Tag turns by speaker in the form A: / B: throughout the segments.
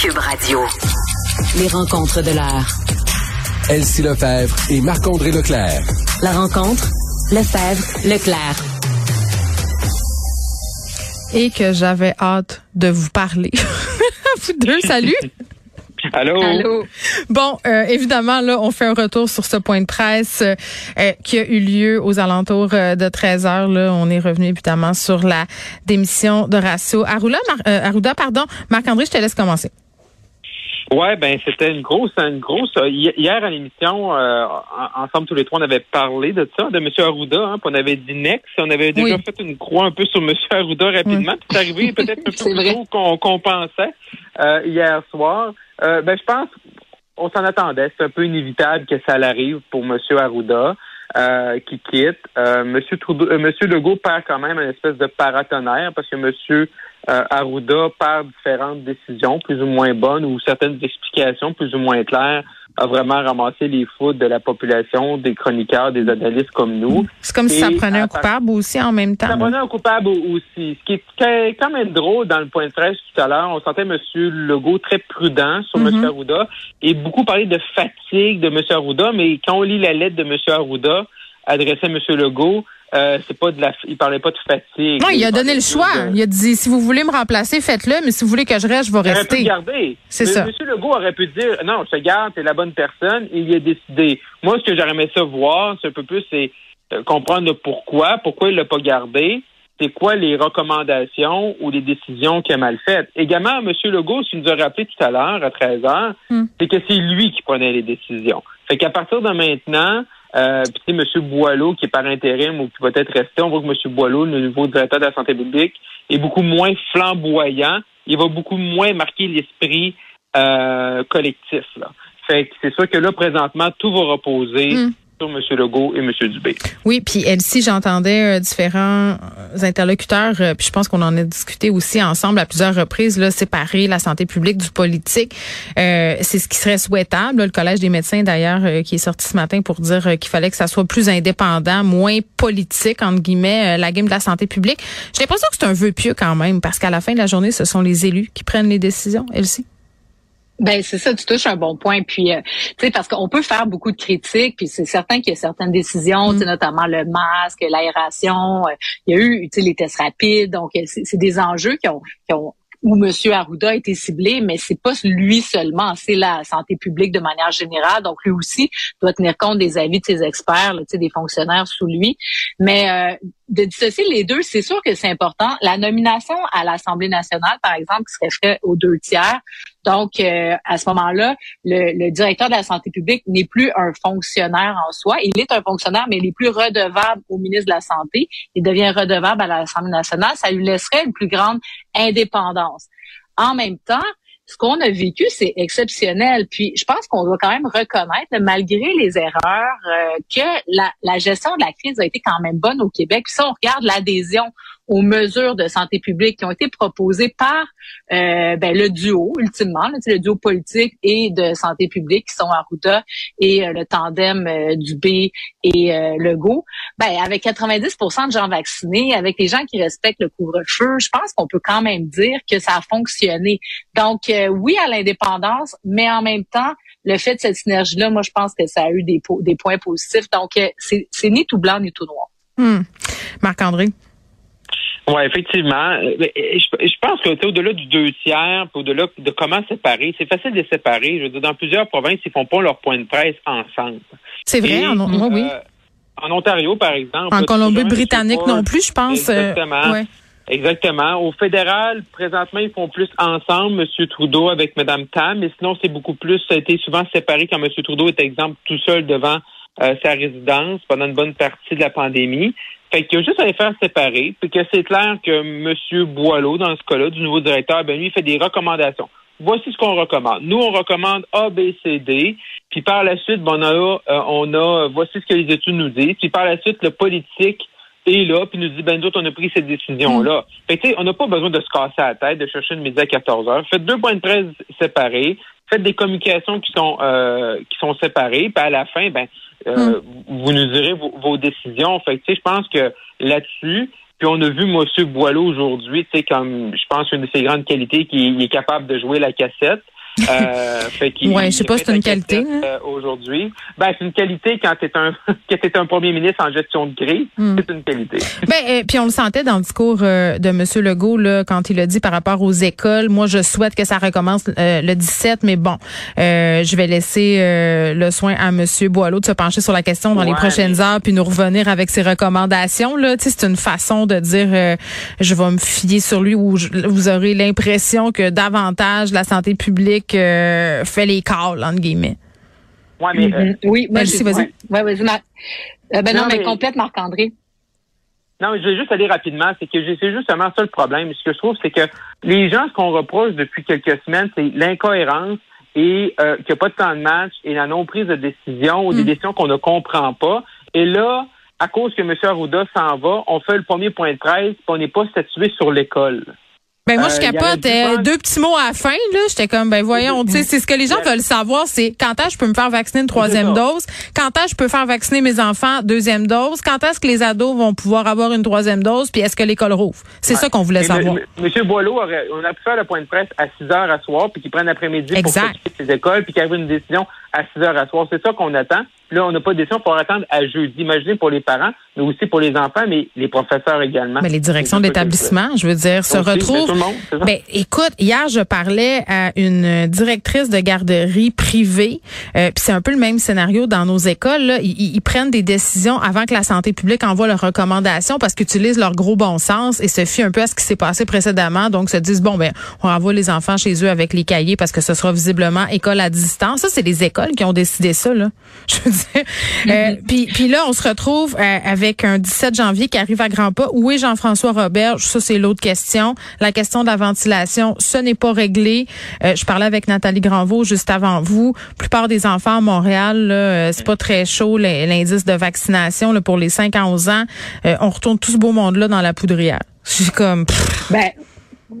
A: Cube Radio. Les rencontres de l'heure.
B: Elsie Lefebvre et Marc-André Leclerc.
A: La rencontre, Lefebvre, Leclerc.
C: Et que j'avais hâte de vous parler. vous deux, salut.
D: Allô?
C: Allô. Bon, euh, évidemment, là, on fait un retour sur ce point de presse euh, qui a eu lieu aux alentours euh, de 13 heures. Là, on est revenu évidemment sur la démission de Ratio Arruda. Arruda, pardon. Marc-André, je te laisse commencer.
D: Ouais, ben c'était une grosse, une grosse. Hier à l'émission, ensemble tous les trois, on avait parlé de ça, de M. Arruda. Hein, puis on avait dit next, on avait déjà fait une croix un peu sur M. Arruda rapidement. C'est arrivé peut-être un peu plus tôt qu'on pensait hier soir. Euh, ben, je pense on s'en attendait. C'est un peu inévitable que ça arrive pour M. Arruda. Euh, qui quitte. Euh, Monsieur, Trudeau, euh, Monsieur Legault perd quand même une espèce de paratonnerre parce que Monsieur euh, Arruda perd différentes décisions plus ou moins bonnes ou certaines explications plus ou moins claires a vraiment ramassé les foudres de la population, des chroniqueurs, des analystes comme nous.
C: C'est comme si ça prenait un coupable aussi en même temps.
D: Ça prenait un coupable aussi. Ce qui est quand même drôle dans le point de presse tout à l'heure, on sentait M. Legault très prudent sur M. Mhm. Arruda et beaucoup parler de fatigue de M. Arruda, mais quand on lit la lettre de M. Arruda adressée à M. Legault, euh, c'est pas de la, il parlait pas de fatigue.
C: Non, il, a donné le choix. Il a dit, si vous voulez me remplacer, faites-le, mais si vous voulez que je reste, je vais
D: il
C: rester.
D: Garder. C'est ça. Monsieur Legault aurait pu dire, non, je te garde, t'es la bonne personne, il a décidé. Moi, ce que j'aurais aimé ça voir, c'est un peu plus, c'est euh, comprendre le pourquoi, pourquoi il l'a pas gardé, c'est quoi les recommandations ou les décisions qu'il a mal faites. Également, M. Legault, ce qu'il nous a rappelé tout à l'heure, à 13 heures, hmm. c'est que c'est lui qui prenait les décisions. Fait qu'à partir de maintenant, euh, puis M. Boileau, qui est par intérim ou qui va être resté, on voit que M. Boileau, le nouveau directeur de la santé publique, est beaucoup moins flamboyant. Il va beaucoup moins marquer l'esprit euh, collectif. Là. Fait que c'est sûr que là, présentement, tout va reposer hmm. M. Legault et M. Dubé.
C: Oui, puis Elsie, j'entendais euh, différents euh, interlocuteurs, euh, puis je pense qu'on en a discuté aussi ensemble à plusieurs reprises, là, séparer la santé publique du politique. c'est ce qui serait souhaitable. le Collège des médecins, d'ailleurs, qui est sorti ce matin pour dire qu'il fallait que ça soit plus indépendant, moins politique, entre guillemets, la game de la santé publique. J'ai l'impression que c'est un vœu pieux quand même, parce qu'à la fin de la journée, ce sont les élus qui prennent les décisions, Elsie?
E: Ben c'est ça, tu touches un bon point. Puis, euh, tu sais, parce qu'on peut faire beaucoup de critiques, puis c'est certain qu'il y a certaines décisions, mm. notamment le masque, l'aération. Euh, il y a eu, tu sais, les tests rapides. Donc, euh, c'est des enjeux qui ont, qui ont où M. Arruda a été ciblé, mais c'est pas lui seulement, c'est la santé publique de manière générale. Donc lui aussi doit tenir compte des avis de ses experts, là, des fonctionnaires sous lui. Mais euh, de dissocier les deux, c'est sûr que c'est important. La nomination à l'Assemblée nationale, par exemple, qui serait faite aux deux tiers. Donc, euh, à ce moment-là, le, le, directeur de la santé publique n'est plus un fonctionnaire en soi. Il est un fonctionnaire, mais il est plus redevable au ministre de la Santé. Il devient redevable à l'Assemblée nationale. Ça lui laisserait une plus grande indépendance. En même temps, ce qu'on a vécu, c'est exceptionnel. Puis je pense qu'on doit quand même reconnaître, malgré les erreurs, euh, que la, la, gestion de la crise a été quand même bonne au Québec. Puis si on regarde l'adhésion aux mesures de santé publique qui ont été proposées par euh, ben, le duo, ultimement, le duo politique et de santé publique qui sont Arruda et euh, le tandem euh, du B et euh, Legault, ben, avec 90 de gens vaccinés, avec les gens qui respectent le couvre-feu, je pense qu'on peut quand même dire que ça a fonctionné. Donc, euh, oui à l'indépendance, mais en même temps, le fait de cette synergie-là, moi, je pense que ça a eu des, des points positifs. Donc, c'est ni tout blanc ni tout noir.
C: Hmm. Marc-André?
D: Oui, effectivement. Euh, je, pense qu'au-delà du deux tiers, au-delà de comment séparer, c'est facile de les séparer. Je veux dire, dans plusieurs provinces, ils font pas leur point de presse ensemble.
C: C'est vrai, en, oui.
D: Euh, en Ontario, par exemple.
C: En Colombie-Britannique non plus, je pense.
D: Euh, Exactement. Exactement. Au fédéral, présentement, ils font plus ensemble, M. Trudeau avec Mme Tam, mais sinon, c'est beaucoup plus, ça a été souvent séparé quand M. Trudeau est, exemple, tout seul devant sa résidence pendant une bonne partie de la pandémie. Fait qu'il y a juste à les faire séparer, puis que c'est clair que M. Boileau, dans ce cas-là, du nouveau directeur, ben lui, il fait des recommandations. Voici ce qu'on recommande. Nous, on recommande A, B, C, D. Puis par la suite, ben, on a, euh, on a, voici ce que les études nous disent. Puis par la suite, le politique est là, puis nous dit, ben, nous on a pris cette décision-là. Mm. Fait que, tu sais, on n'a pas besoin de se casser la tête, de chercher une midi à 14 heures. Faites deux points de presse séparés. Faites des communications qui sont, euh, qui sont séparées. Puis à la fin, ben, euh, hmm. vous nous direz vos, décisions. Fait je pense que là-dessus, Puis on a vu M. Boileau aujourd'hui, tu sais, comme je pense une de ses grandes qualités, qu'il est capable de jouer la cassette.
C: Euh, fait ouais, je sais pas si c'est une qualité.
D: Euh, aujourd'hui, ben c'est une qualité quand un quand t'es un premier ministre en gestion de crise, hmm. c'est une qualité.
C: Ben euh, puis on le sentait dans le discours euh, de Monsieur Legault là quand il a dit par rapport aux écoles, moi je souhaite que ça recommence le 17, mais bon, je vais laisser le soin à Monsieur Boileau de se pencher sur la question dans les prochaines heures puis nous revenir avec ses recommandations là. Tu c'est une façon de dire je vais me fier sur lui ou vous aurez l'impression que davantage la santé publique fait les calls, entre guillemets.
D: Ouais, mais,
E: mm-hmm. euh, oui, moi, vas-y. Ouais, vas-y, euh, ben non, mais, complète, Marc-André.
D: Non, je vais juste aller rapidement. C'est que c'est justement ça le problème. Ce que je trouve, c'est que les gens, ce qu'on reproche depuis quelques semaines, c'est l'incohérence et euh, qu'il n'y a pas de temps de match et la non-prise de décision ou des mm. décisions qu'on ne comprend pas. Et là, à cause que M. Arruda s'en va, on fait le premier point de presse, et on n'est pas statué sur l'école.
C: Ben moi, je euh, capote. Euh, deux petits mots à la fin, là. J'étais comme, ben voyons, tu sais, c'est ce que les gens veulent savoir, c'est quand est-ce que je peux me faire vacciner une troisième dose? Quand est-ce que je peux faire vacciner mes enfants deuxième dose? Quand est-ce que les ados vont pouvoir avoir une troisième dose? Puis est-ce que l'école rouvre? C'est ça qu'on voulait savoir.
D: Monsieur Boileau, on a pu faire le point de presse à 6 heures à soir, puis qu'il prenne l'après-midi pour ses écoles, puis qu'il y ait une décision à 6 heures à soir. C'est ça qu'on attend? Là, on n'a pas de décision pour attendre à jeudi. Imaginez pour les parents, mais aussi pour les enfants, mais les professeurs également.
C: Mais les directions d'établissement, je veux dire, se retrouvent. Ben, écoute, hier, je parlais à une directrice de garderie privée, euh, puis c'est un peu le même scénario dans nos écoles. Là. Ils, prennent des décisions avant que la santé publique envoie leurs recommandations parce qu'ils utilisent leur gros bon sens et se fient un peu à ce qui s'est passé précédemment. Donc, se disent, bon, ben, on envoie les enfants chez eux avec les cahiers parce que ce sera visiblement école à distance. Ça, c'est les écoles qui ont décidé ça, là. Je veux dire. Euh, puis, là, on se retrouve euh, avec un 17 janvier qui arrive à grands pas. Où est Jean-François Robert? Ça, c'est l'autre question. La question de la ventilation, ce n'est pas réglé. Euh, je parlais avec Nathalie Granvaux juste avant vous. La plupart des enfants à Montréal, là, c'est pas très chaud l'indice de vaccination là, pour les 5 à 11 ans. on retourne tout ce beau monde-là dans la poudrière. Comme...
E: Ben,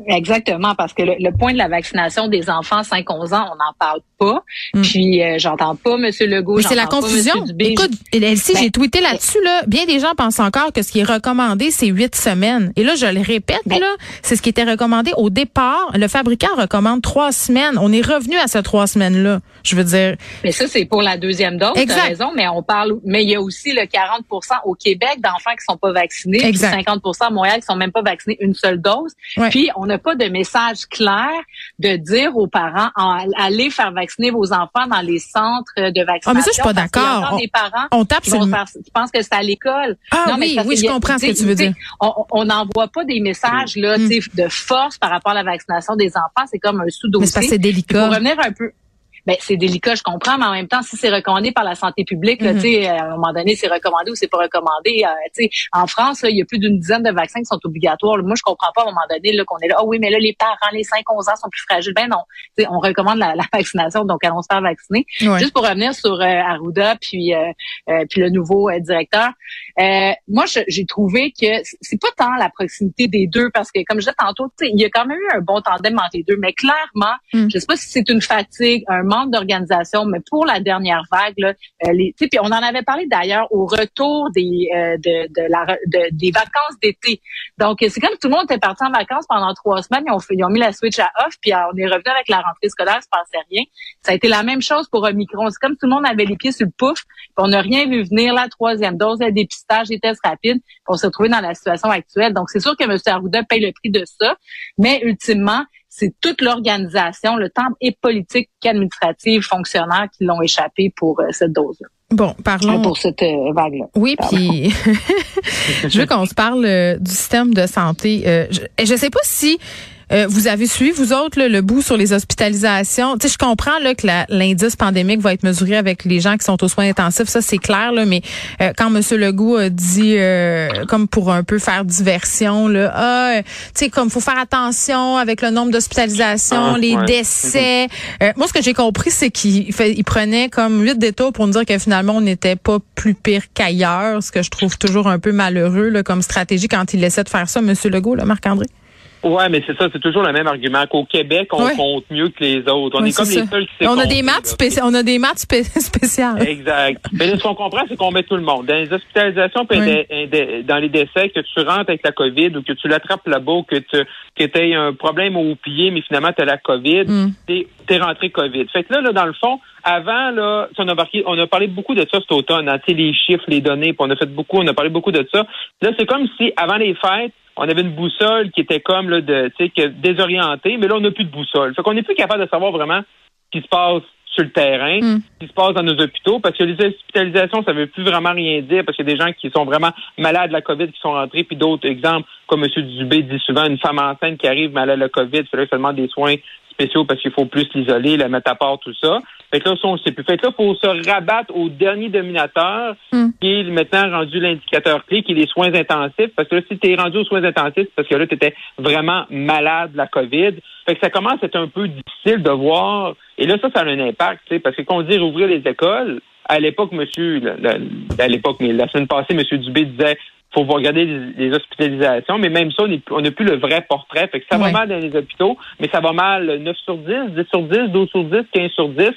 E: Exactement, parce que le, point de la vaccination des enfants 5-11 ans, on n'en parle pas. Mm. Puis euh, j'entends pas M. Legault.
C: C'est la confusion. Écoute, Elsie, j'ai ben, tweeté là-dessus. Là, bien des gens pensent encore que ce qui est recommandé, c'est huit semaines. Et là, je le répète, ben là, c'est ce qui était recommandé au départ. Le fabricant recommande trois semaines. On est revenu à ces trois semaines-là. Je veux dire.
E: Mais ça, c'est pour la deuxième dose. Exact. raison. Mais on parle. Mais il y a aussi le 40% au Québec d'enfants qui sont pas vaccinés. Exact. Puis 50 à Montréal qui sont même pas vaccinés une seule dose. Puis on n'a pas de message clair de dire aux parents allez faire vacciner vos enfants dans les centres de vaccination.
C: Ah, mais ça, je suis pas d'accord.
E: On, parents
C: on tape sur
E: qui pensent que c'est à l'école?
C: Ah non, oui, mais oui, je comprends ce que tu veux dire.
E: On n'envoie pas des messages là, mm. de force par rapport à la vaccination des enfants. C'est comme un sous-dossier.
C: Mais c'est délicat.
E: Pour revenir un peu ben c'est délicat, je comprends, mais en même temps, si c'est recommandé par la santé publique, là, mm-hmm. à un moment donné, c'est recommandé ou c'est pas recommandé. Euh, en France, là, il y a plus d'une dizaine de vaccins qui sont obligatoires. Moi, je comprends pas à un moment donné là, qu'on est là, ah oui, mais là, les parents, les 5-11 ans sont plus fragiles. Ben non, on recommande la, vaccination, donc allons se faire vacciner. Juste pour revenir sur euh, Arruda puis euh, euh, puis le nouveau directeur, moi, j'ai trouvé que c'est pas tant la proximité des deux, parce que comme je disais tantôt, il y a quand même eu un bon tandem entre les deux, mais clairement, mm. je sais pas si c'est une fatigue, un manque d'organisation, mais pour la dernière vague, là, euh, les, puis on en avait parlé d'ailleurs au retour des euh, de, de, la, des vacances d'été. Donc c'est comme tout le monde était parti en vacances pendant trois semaines, ils ont, fait, ils ont mis la switch à off, puis on est revenu avec la rentrée scolaire, il se passait rien. Ça a été la même chose pour Omicron. C'est comme tout le monde avait les pieds sur le pouf, puis on n'a rien vu venir la troisième dose, le dépistage, les tests rapides, on s'est retrouvé dans la situation actuelle. Donc c'est sûr que M. Arruda paye le prix de ça, mais ultimement c'est toute l'organisation, le temps et politique qu'administrative, fonctionnaires qui l'ont échappé pour euh, cette dose-là.
C: Bon, parlons
E: pour cette euh, vague-là.
C: Oui, puis je veux qu'on se parle euh, du système de santé. je ne sais pas si euh, vous avez suivi, vous autres, le bout sur les hospitalisations. Tu sais, je comprends là, que l'indice pandémique va être mesuré avec les gens qui sont aux soins intensifs, ça c'est clair, là, mais euh, quand M. Legault a dit, euh, comme pour un peu faire diversion, là, ah, tu sais, comme faut faire attention avec le nombre d'hospitalisations, ah, les décès. moi, ce que j'ai compris, c'est qu'il il prenait comme huit détours pour nous dire que finalement, on n'était pas plus pire qu'ailleurs, ce que je trouve toujours un peu malheureux là, comme stratégie quand il essaie de faire ça, M. Legault, là, Marc-André.
D: Ouais, mais c'est ça, c'est toujours le même argument qu'au Québec, on
C: Ouais.
D: compte mieux que les autres. On
C: Ouais,
D: est comme les seuls qui
C: On a des maths on a des maths spé- spéciales.
D: Exact. Mais là, ce qu'on comprend, c'est qu'on met tout le monde. Dans les hospitalisations, puis
C: Oui.
D: dans les décès, que tu rentres avec la COVID ou que tu l'attrapes là-bas ou que tu que aies un problème au pied, mais finalement, tu as la COVID,
C: Mm.
D: t'es es rentré COVID. Fait que là, là, dans le fond, avant, là, on a, marqué- on a parlé beaucoup de ça cet automne, hein, tu sais, les chiffres, les données, puis on a fait beaucoup, on a parlé beaucoup de ça. Là, c'est comme si, avant les fêtes, on avait une boussole qui était comme là, de, tu sais, que désorientée, mais là, on n'a plus de boussole. Fait qu'on n'est plus capable de savoir vraiment ce qui se passe sur le terrain,
C: Mm.
D: ce qui se passe dans nos hôpitaux, parce que les hospitalisations, ça veut plus vraiment rien dire, parce qu'il y a des gens qui sont vraiment malades de la COVID qui sont rentrés, puis d'autres exemples, comme M. Dubé dit souvent, une femme enceinte qui arrive malade de la COVID, il faudrait seulement des soins spéciaux parce qu'il faut plus l'isoler, la mettre à part, tout ça. Fait que là, ça, on ne sait plus. Fait que là, il faut se rabattre au dernier dominateur,
C: Mm.
D: qui est maintenant rendu l'indicateur clé, qui est les soins intensifs. Parce que là, si tu es rendu aux soins intensifs, c'est parce que là, tu étais vraiment malade de la COVID. Fait que ça commence à être un peu difficile de voir. Et là, ça, ça a un impact, tu sais, parce que quand on dit rouvrir les écoles, à l'époque, monsieur, à l'époque, mais la semaine passée, monsieur Dubé disait faut regarder les, les hospitalisations, mais même ça, on n'a plus le vrai portrait. Fait que ça
C: Ouais.
D: va mal dans les hôpitaux, mais ça va mal 9 sur 10, 10 sur 10, 12 sur 10, 15 sur 10.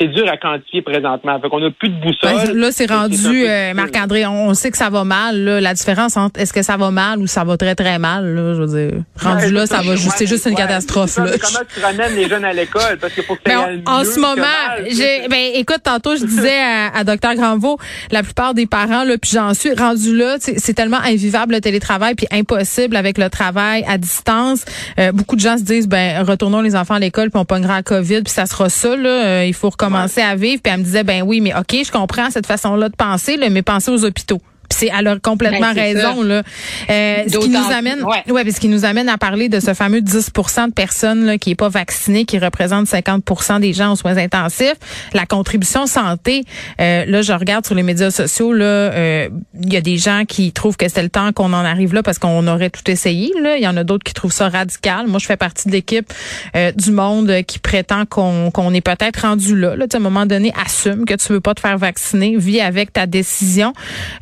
D: C'est dur à quantifier présentement. Fait qu'on n'a plus de boussole.
C: Là, c'est
D: que
C: rendu, euh. Marc-André, on, on sait que ça va mal. Là. La différence entre est-ce que ça va mal ou ça va très, très mal, là, je veux dire. Rendu
D: Ouais,
C: là, ça va juste, c'est juste une
D: ouais,
C: catastrophe. Là.
D: Comment tu ramènes les jeunes à l'école? Parce que ça
C: on-
D: aille
C: en ce
D: que
C: moment, j'ai, ben, écoute, tantôt, je disais à, à Dr. Granvaux, la plupart des parents, là, puis j'en suis rendu là, c'est tellement invivable le télétravail, puis impossible avec le travail à distance. Euh, beaucoup de gens se disent, ben, retournons les enfants à l'école, puis on pognera la COVID, puis ça sera ça, là. Euh, il faut recommencer à vivre. Puis elle me disait, ben oui, mais ok, je comprends cette façon-là de penser, mais pensez aux hôpitaux. C'est, elle a complètement
E: Ben,
C: raison, là. Euh, ce qui nous amène,
E: ouais.
C: ouais, ce qui nous amène à parler de ce fameux 10 de personnes là, qui est pas vaccinées, qui représente 50 des gens aux soins intensifs. La contribution santé, euh, là, je regarde sur les médias sociaux, là, euh, il y a des gens qui trouvent que c'est le temps qu'on en arrive là parce qu'on aurait tout essayé. Là, il y en a d'autres qui trouvent ça radical. Moi, je fais partie de l'équipe euh, du monde qui prétend qu'on qu'on est peut-être rendu là. là. À un moment donné, assume que tu veux pas te faire vacciner, vis avec ta décision.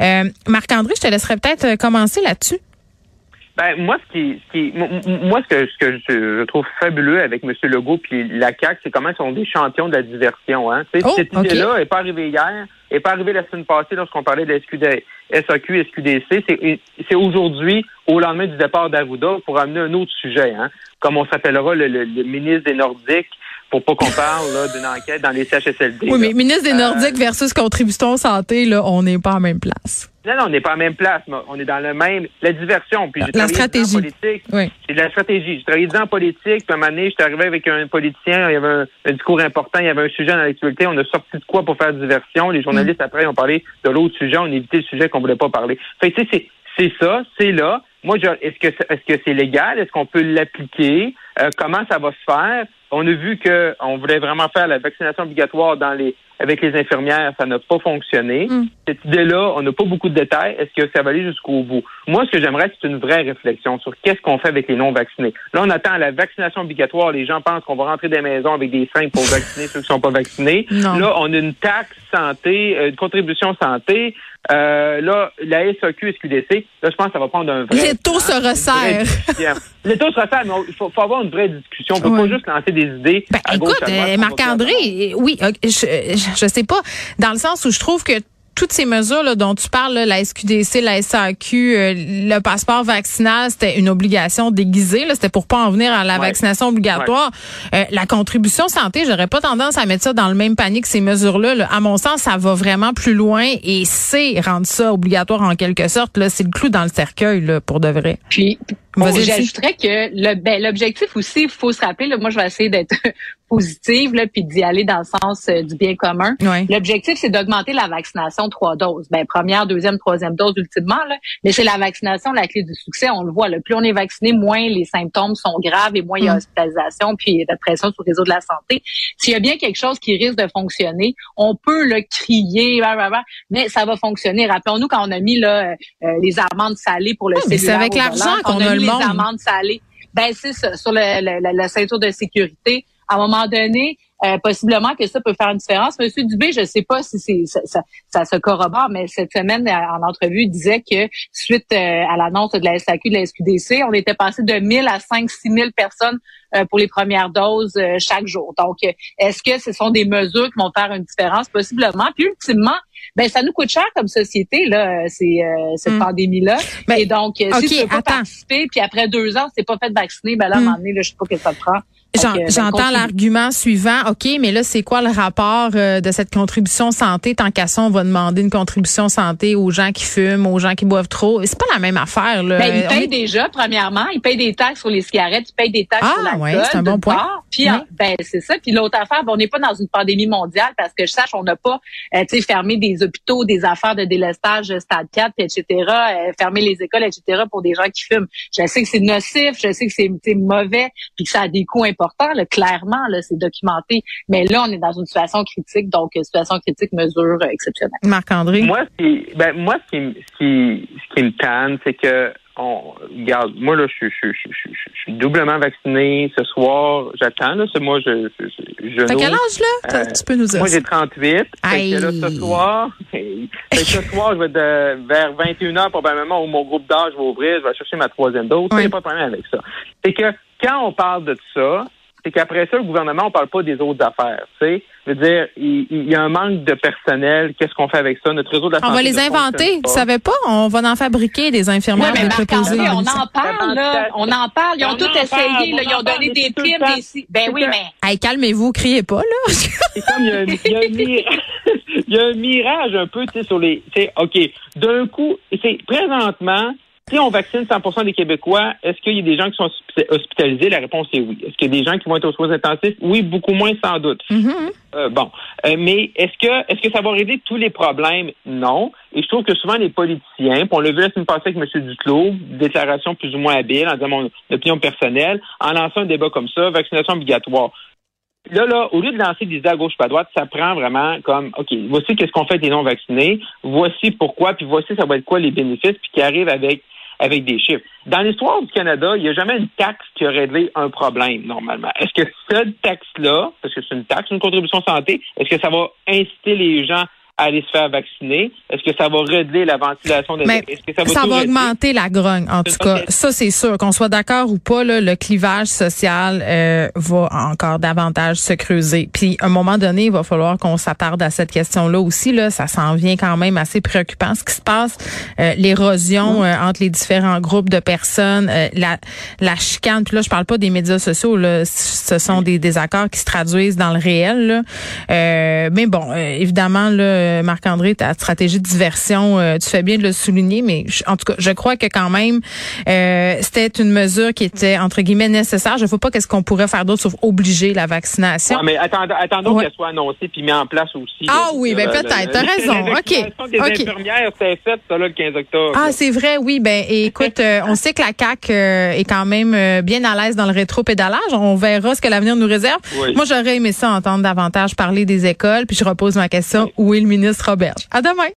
C: Euh, Marc-André, je te laisserai peut-être euh, commencer là-dessus.
D: Ben, moi, ce qui, ce moi, ce que, ce que je, je trouve fabuleux avec M. Legault puis la CAQ, c'est comment ils sont des champions de la diversion, hein.
C: Oh,
D: cette idée-là n'est pas arrivée hier, n'est pas arrivée la semaine passée lorsqu'on parlait de SQD, SAQ, SQDC. C'est, aujourd'hui, au lendemain du départ d'Arruda, pour amener un autre sujet, hein. Comme on s'appellera le, le- le ministre des Nordiques, pour pas qu'on parle, là, d'une enquête dans les CHSLD.
C: Oui,
D: là.
C: mais ministre des
D: Euh,
C: Nordiques versus contribution santé, là, on n'est pas en même place.
D: Non, non, on n'est pas à la même place, mais on est dans le même. La diversion. Puis
C: La stratégie.
D: En politique.
C: Oui.
D: C'est de la stratégie. J'ai travaillé 10 ans en politique, puis à un moment donné, j'étais arrivé avec un politicien, il y avait un, un discours important, il y avait un sujet dans l'actualité, on a sorti de quoi pour faire diversion. Les journalistes, après, ont parlé de l'autre sujet, on a évité le sujet qu'on voulait pas parler. Fait que, tu sais, c'est, ça, c'est là. Moi, je, est-ce que est-ce que c'est légal? Est-ce qu'on peut l'appliquer? Euh, comment ça va se faire? On a vu que on voulait vraiment faire la vaccination obligatoire dans les avec les infirmières, ça n'a pas fonctionné.
C: Mm.
D: Cette idée-là, on n'a pas beaucoup de détails. Est-ce que ça va aller jusqu'au bout? Moi, ce que j'aimerais, c'est une vraie réflexion sur qu'est-ce qu'on fait avec les non-vaccinés. Là, on attend la vaccination obligatoire. Les gens pensent qu'on va rentrer des maisons avec des fringues pour vacciner ceux qui sont pas vaccinés.
C: Non.
D: Là, on a une taxe santé, euh, une contribution santé. Euh, là, la SAQ, SQDC, là, je pense que ça va prendre un vrai...
C: Les taux se resserrent.
D: Les taux se resserrent, mais il faut, faut avoir une vraie discussion. On peut
C: Ouais.
D: pas juste lancer des idées
C: Ben,
D: à
C: écoute, euh, Marc-André, oui, je, je sais pas, dans le sens où je trouve que toutes ces mesures là, dont tu parles, là, la SQDC, la SAQ, euh, le passeport vaccinal, c'était une obligation déguisée. là, C'était pour pas en venir à la
D: Ouais.
C: vaccination obligatoire. Euh, la contribution santé, j'aurais pas tendance à mettre ça dans le même panier que ces mesures-là. là. À mon sens, ça va vraiment plus loin et c'est rendre ça obligatoire en quelque sorte. Là, c'est le clou dans le cercueil là, pour de vrai.
E: Puis,
C: Vas-y, Lucie.
E: j'ajouterais que le, ben, l'objectif aussi, il faut se rappeler, là, moi, je vais essayer d'être positive, là, puis d'y aller dans le sens euh, du bien commun.
C: Ouais.
E: L'objectif, c'est d'augmenter la vaccination trois doses. Ben, première, deuxième, troisième dose, ultimement, là. Mais c'est la vaccination la clé du succès. On le voit, là. Plus on est vacciné, moins les symptômes sont graves et moins il y a
C: Mm.
E: hospitalisation puis de pression sur le réseau de la santé. S'il y a bien quelque chose qui risque de fonctionner, on peut le crier, mais ça va fonctionner. Rappelons-nous quand on a mis, là, euh, les amendes salées pour le
C: Ah, c'est avec l'argent qu'on
E: on
C: a
E: mis
C: le
E: les
C: monde.
E: amendes salées. Ben c'est ça, sur le, le- le- la ceinture de sécurité. À un moment donné, euh, possiblement que ça peut faire une différence. Monsieur Dubé, je ne sais pas si c'est ça, ça, se corrobore, mais cette semaine, en entrevue, il disait que suite à l'annonce de la SAQ, de la SQDC, on était passé de 1000 à 5 6 000 personnes pour les premières doses chaque jour. Donc, est-ce que ce sont des mesures qui vont faire une différence? Possiblement. Puis, ultimement, ben ça nous coûte cher comme société là, c'est cette hmm. pandémie là. Ben, Et donc, si tu peux pas participer, puis après deux ans, c'est pas fait vacciner, ben là, à un hmm. moment donné, là, je sais pas que ça te prend.
C: Ben, j'entends l'argument suivant. OK, mais là, c'est quoi le rapport euh, de cette contribution santé? Tant qu'à ça, on va demander une contribution santé aux gens qui fument, aux gens qui boivent trop. C'est pas la même affaire. Là.
E: Ben, ils payent déjà, premièrement. Ils payent des taxes sur les cigarettes. Ils payent des taxes ah, sur l'alcool.
C: Ouais, c'est un bon point.
E: Puis, ben, c'est ça. Puis l'autre affaire, ben, on n'est pas dans une pandémie mondiale parce que je sache, on n'a pas euh, fermé des hôpitaux, des affaires de délestage stade 4, etc., euh, fermé les écoles, etc., pour des gens qui fument. Je sais que c'est nocif, je sais que c'est mauvais, puis que ça a des coûts importants clairement, là, c'est documenté. Mais là, on est dans une situation critique, donc euh, situation critique, mesure euh, exceptionnelle.
C: Marc-André?
D: Moi, ce qui, ben, moi, ce qui, ce qui, ce qui me tanne, c'est que on regarde, moi là, je, je, je, je, suis doublement vacciné ce soir. J'attends là, c'est moi, je, je, je
C: T'as quel âge là? Euh, Tu peux nous dire
D: Moi j'ai 38. Aïe. là, ce soir, ce soir, je vais de, vers 21 h probablement où mon groupe d'âge va ouvrir. Je vais chercher ma troisième dose. Il n'y a pas de problème avec ça. C'est que quand on parle de ça, c'est qu'après ça, le gouvernement, on parle pas des autres affaires. Tu sais, je veux dire, il, y a un manque de personnel. Qu'est-ce qu'on fait avec ça? Notre réseau de la
C: On va les inventer. Vous savez pas On va en fabriquer des infirmières
E: ouais, mais on en parle. Là. On en parle. Ils ont tout essayé. là. Ils ont donné des primes. Des... Ben oui, mais.
C: Hey, calmez-vous, criez pas là.
D: c'est comme il y a, il y a un mirage un peu, tu sais, sur les. Tu sais, ok, d'un coup, c'est présentement si on vaccine 100 des Québécois, est-ce qu'il y a des gens qui sont hospitalisés? La réponse est oui. Est-ce qu'il y a des gens qui vont être aux soins intensifs? Oui, beaucoup moins sans doute.
C: Mm-hmm.
D: Euh, bon, euh, mais est-ce que est-ce que ça va régler tous les problèmes? Non. Et je trouve que souvent les politiciens, puis on l'a vu la semaine passée avec M. Duclos, déclaration plus ou moins habile en disant mon opinion personnelle, en lançant un débat comme ça, vaccination obligatoire. Là, là, au lieu de lancer des idées à gauche pas à droite, ça prend vraiment comme, OK, voici qu'est-ce qu'on fait des non-vaccinés, voici pourquoi, puis voici ça va être quoi les bénéfices, puis qui arrive avec avec des chiffres. Dans l'histoire du Canada, il n'y a jamais une taxe qui a réglé un problème, normalement. Est-ce que cette taxe-là, parce que c'est une taxe, une contribution santé, est-ce que ça va inciter les gens aller se faire vacciner? Est-ce que ça va régler la ventilation des
C: Est-ce que ça va, ça va augmenter la grogne, en tout cas. Ça, c'est sûr. Qu'on soit d'accord ou pas, là, le clivage social euh, va encore davantage se creuser. Puis, à un moment donné, il va falloir qu'on s'attarde à cette question-là aussi. Là, ça s'en vient quand même assez préoccupant. Ce qui se passe, euh, l'érosion euh, entre les différents groupes de personnes, la, la chicane. Puis là, je parle pas des médias sociaux. Là, ce sont des désaccords qui se traduisent dans le réel. Là. mais bon, évidemment, là euh, Marc-André, ta stratégie de diversion, euh, tu fais bien de le souligner, mais en tout cas, je crois que quand même, euh, c'était une mesure qui était, entre guillemets, nécessaire. Je ne vois pas qu'est-ce qu'on pourrait faire d'autre sauf obliger la vaccination.
D: mais attendons, qu'elle soit annoncée puis mise en place aussi.
C: Ah oui, ben peut-être, t'as raison. OK.
D: Des infirmières, c'est fait, ça, là, le 15 octobre.
C: Ah, c'est vrai, oui. Ben, écoute, on sait que la CAQ est quand même bien à l'aise dans le rétro-pédalage. On verra ce que l'avenir nous réserve. Moi, j'aurais aimé ça entendre davantage parler des écoles, puis je repose ma question, où est le ministre Roberge. À demain.